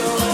so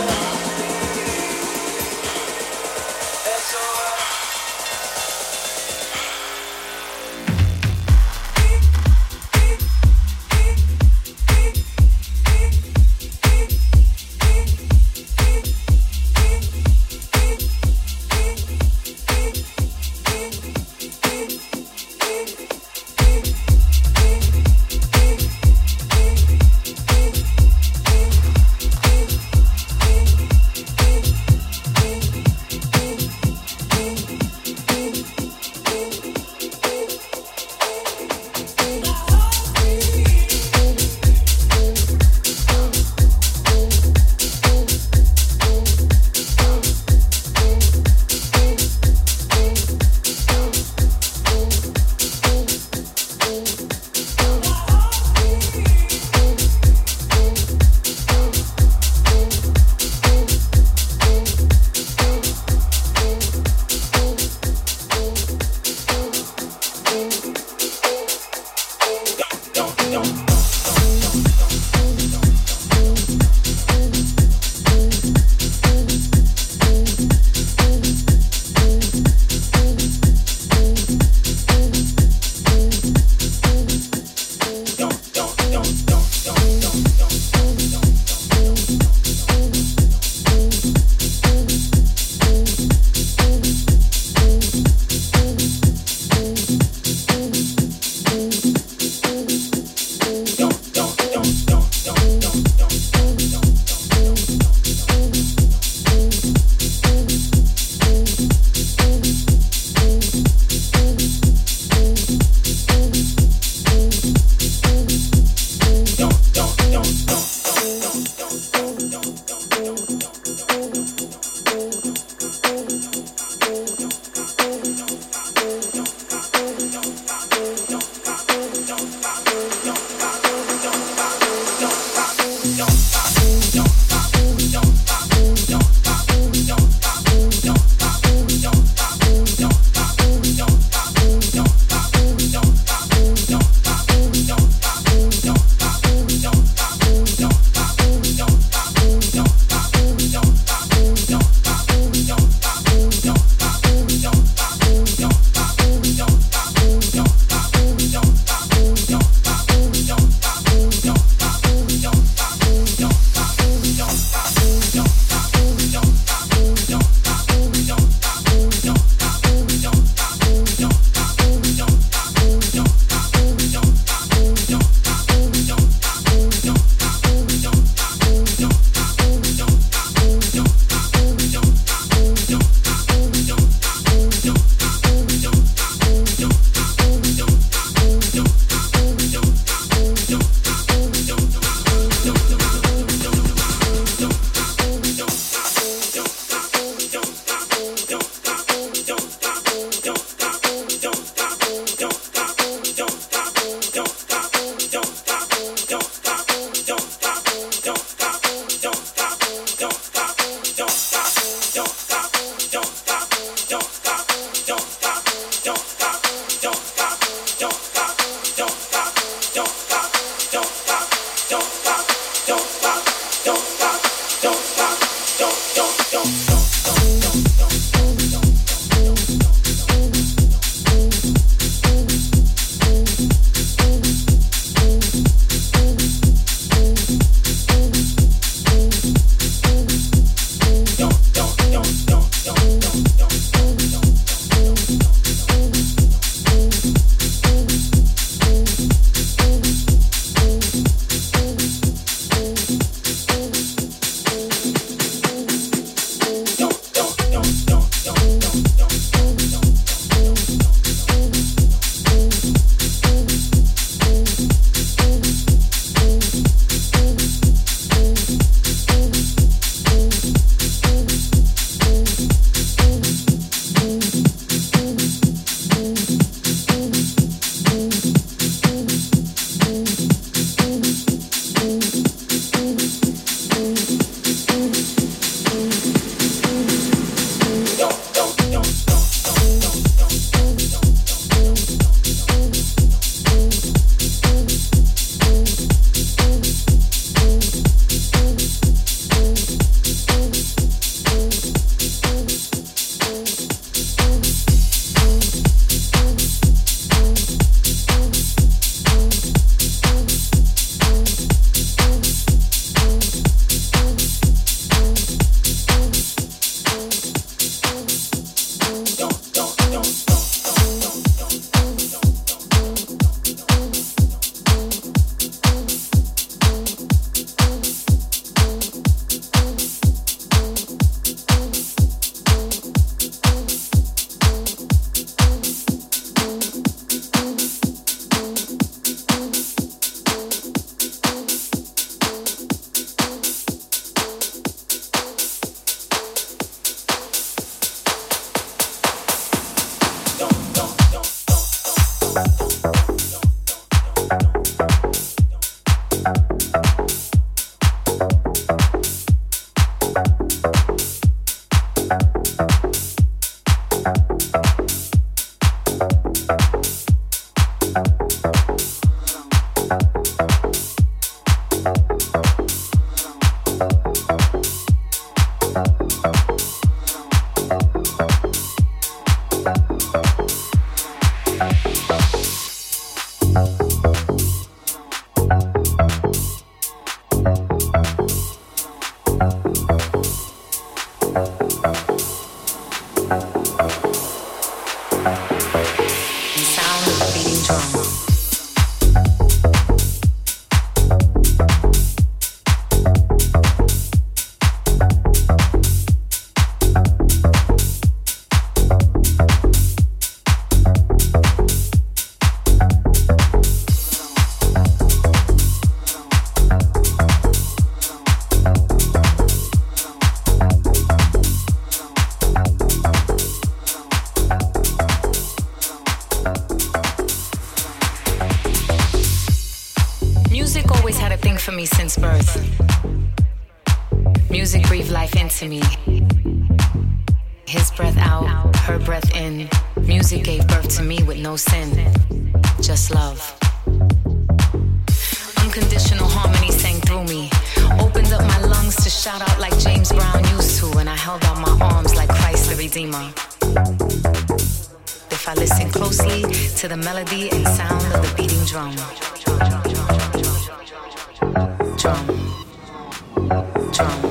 Tom.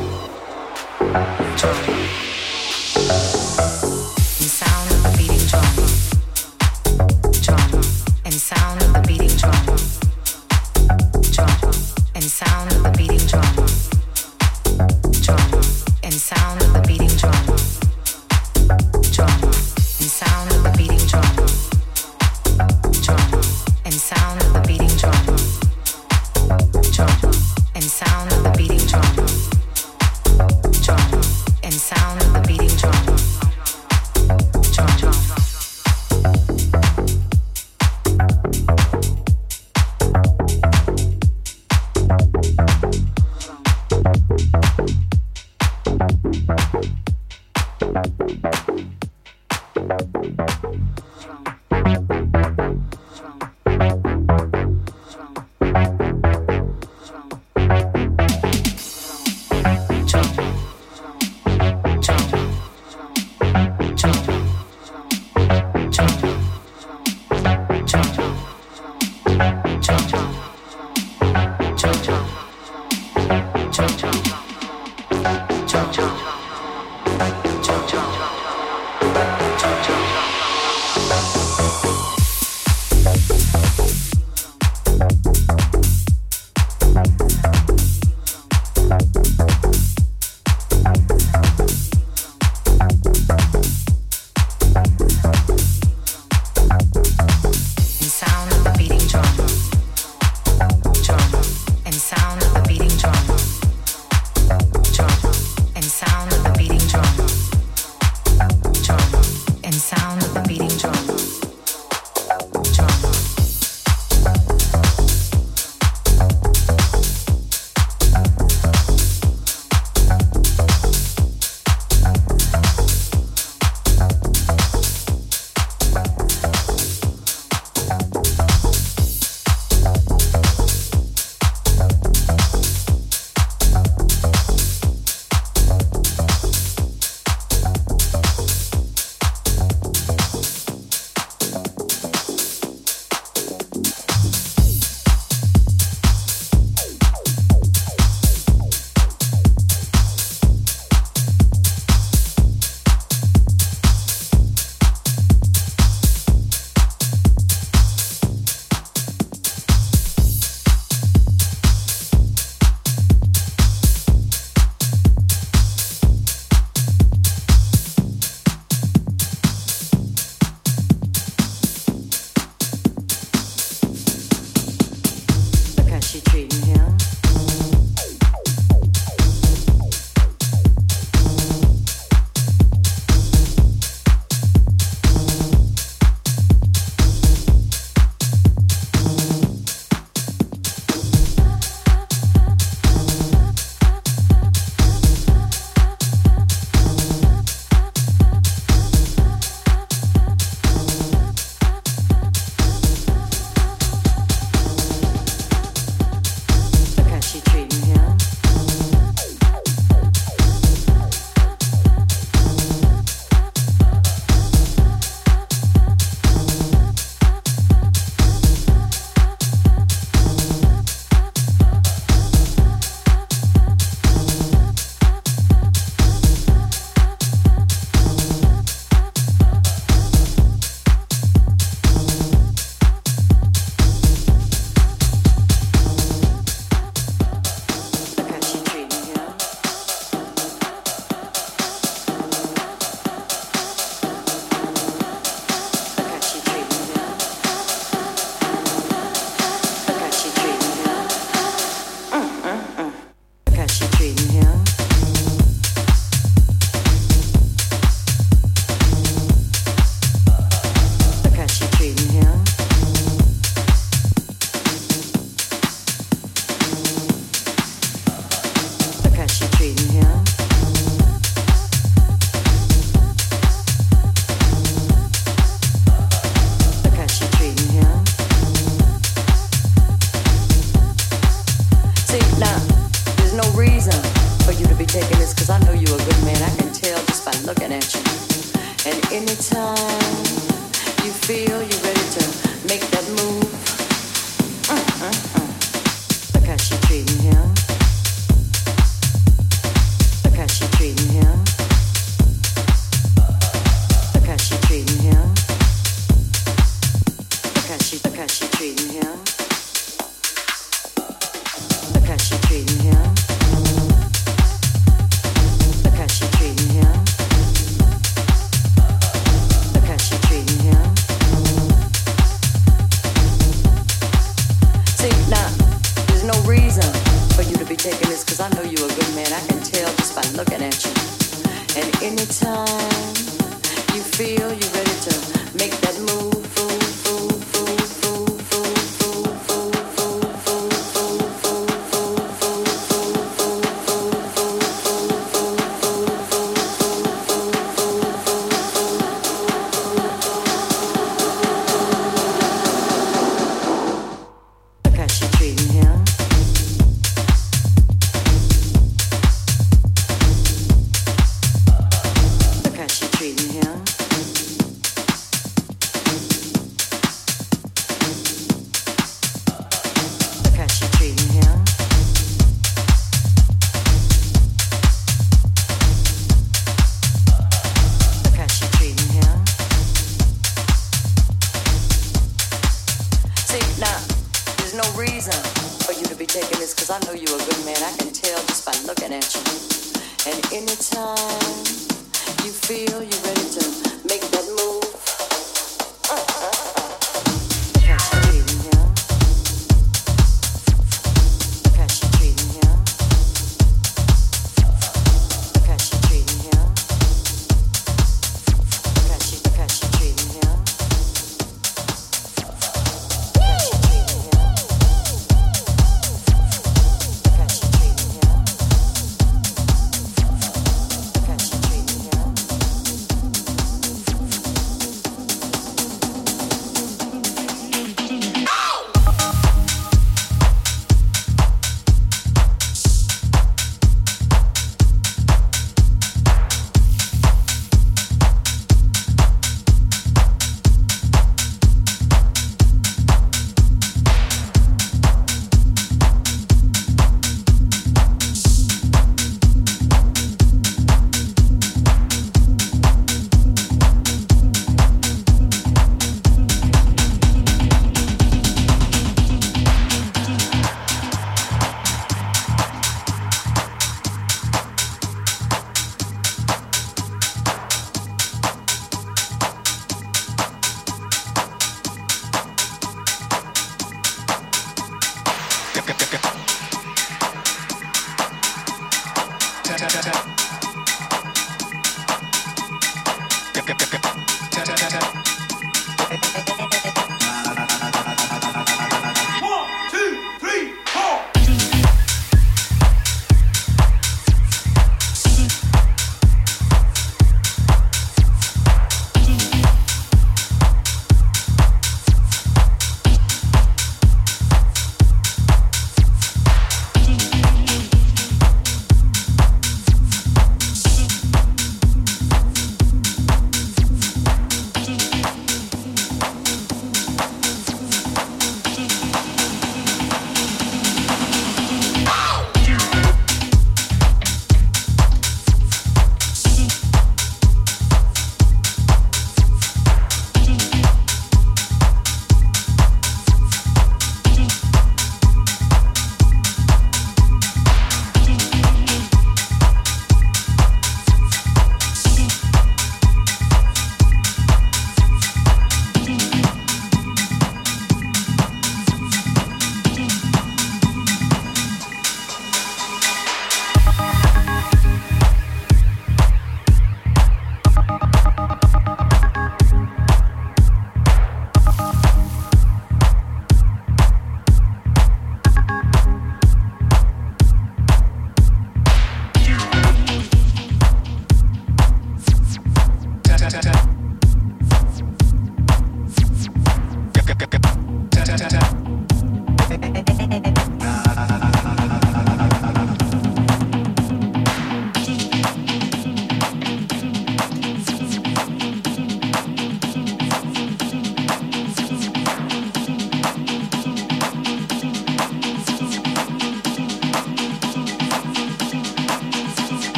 que, que, que, que.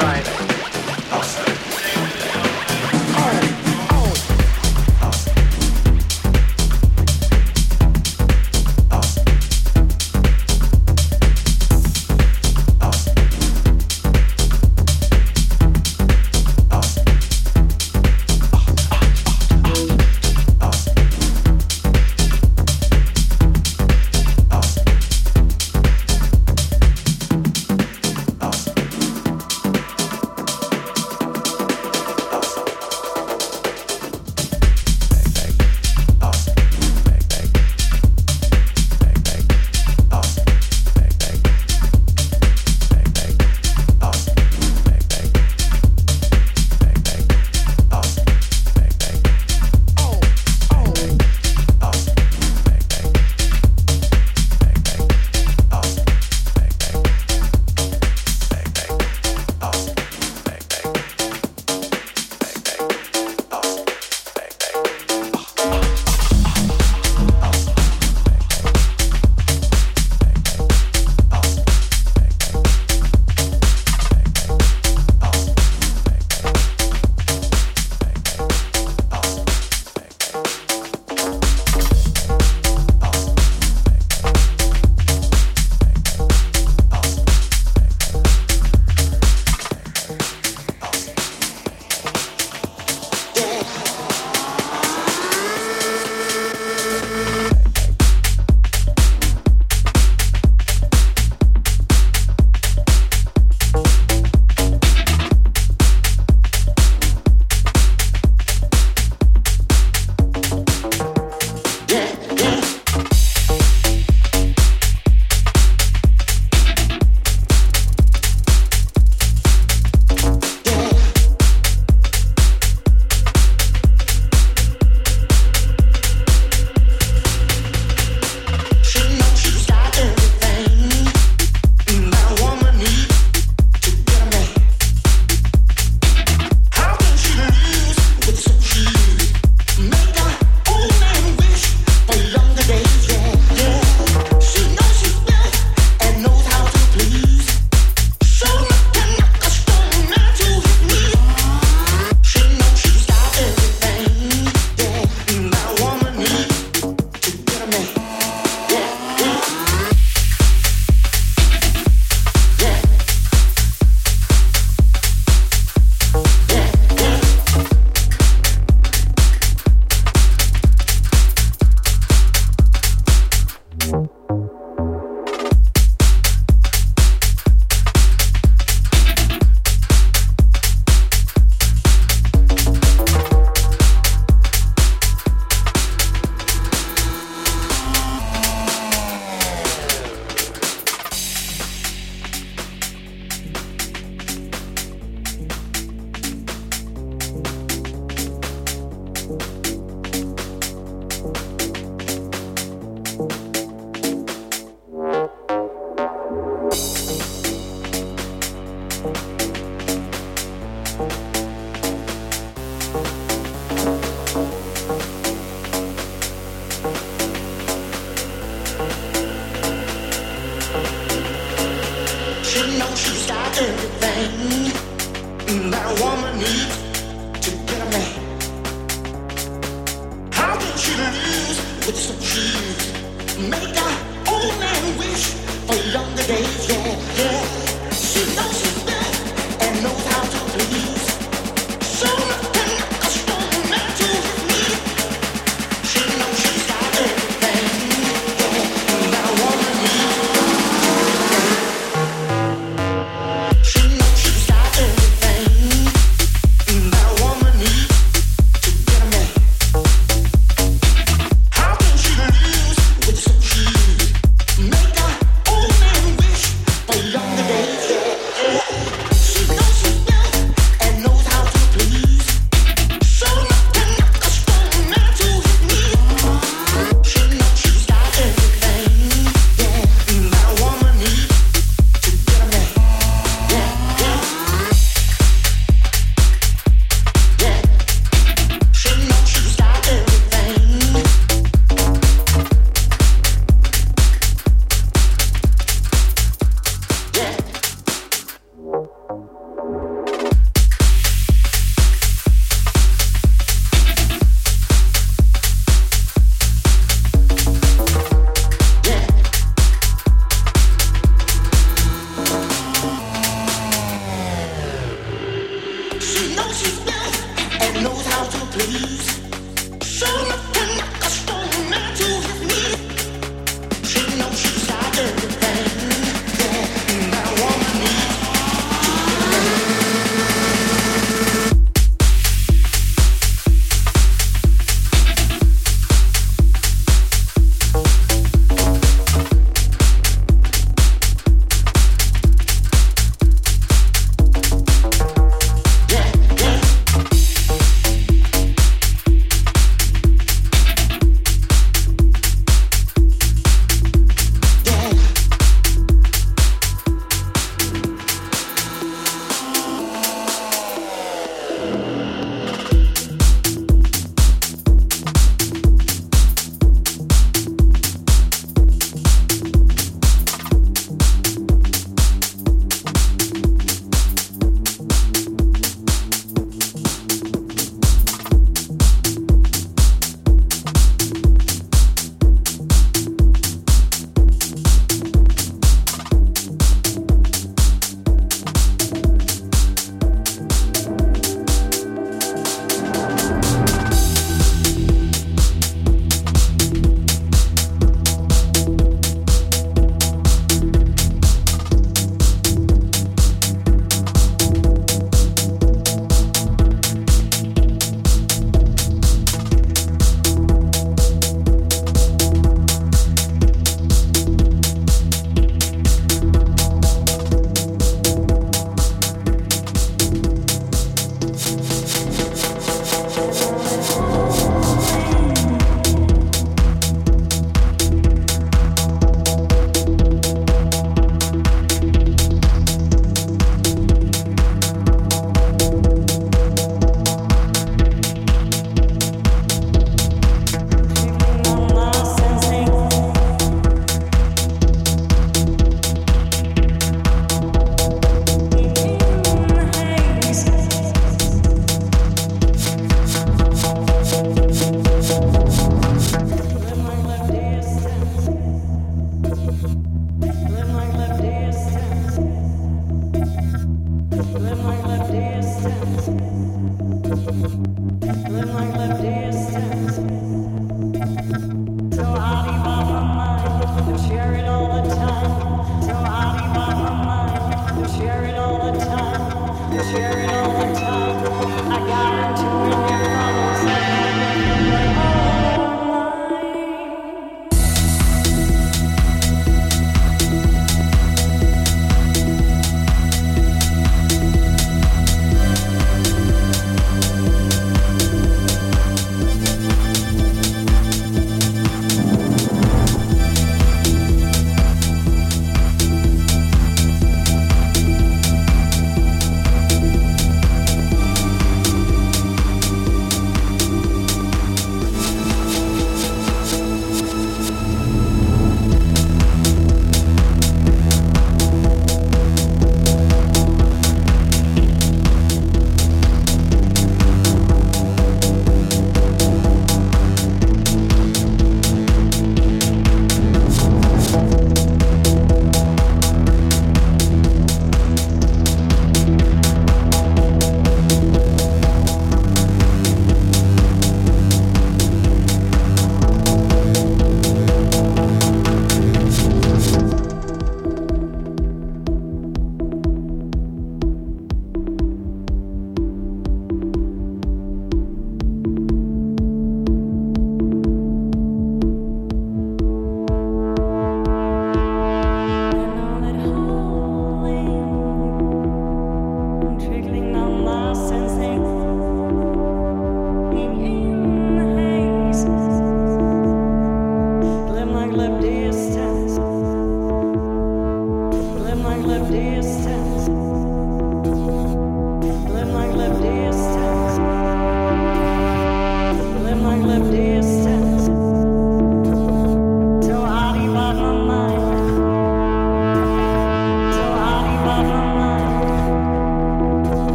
driving. and knows how to please.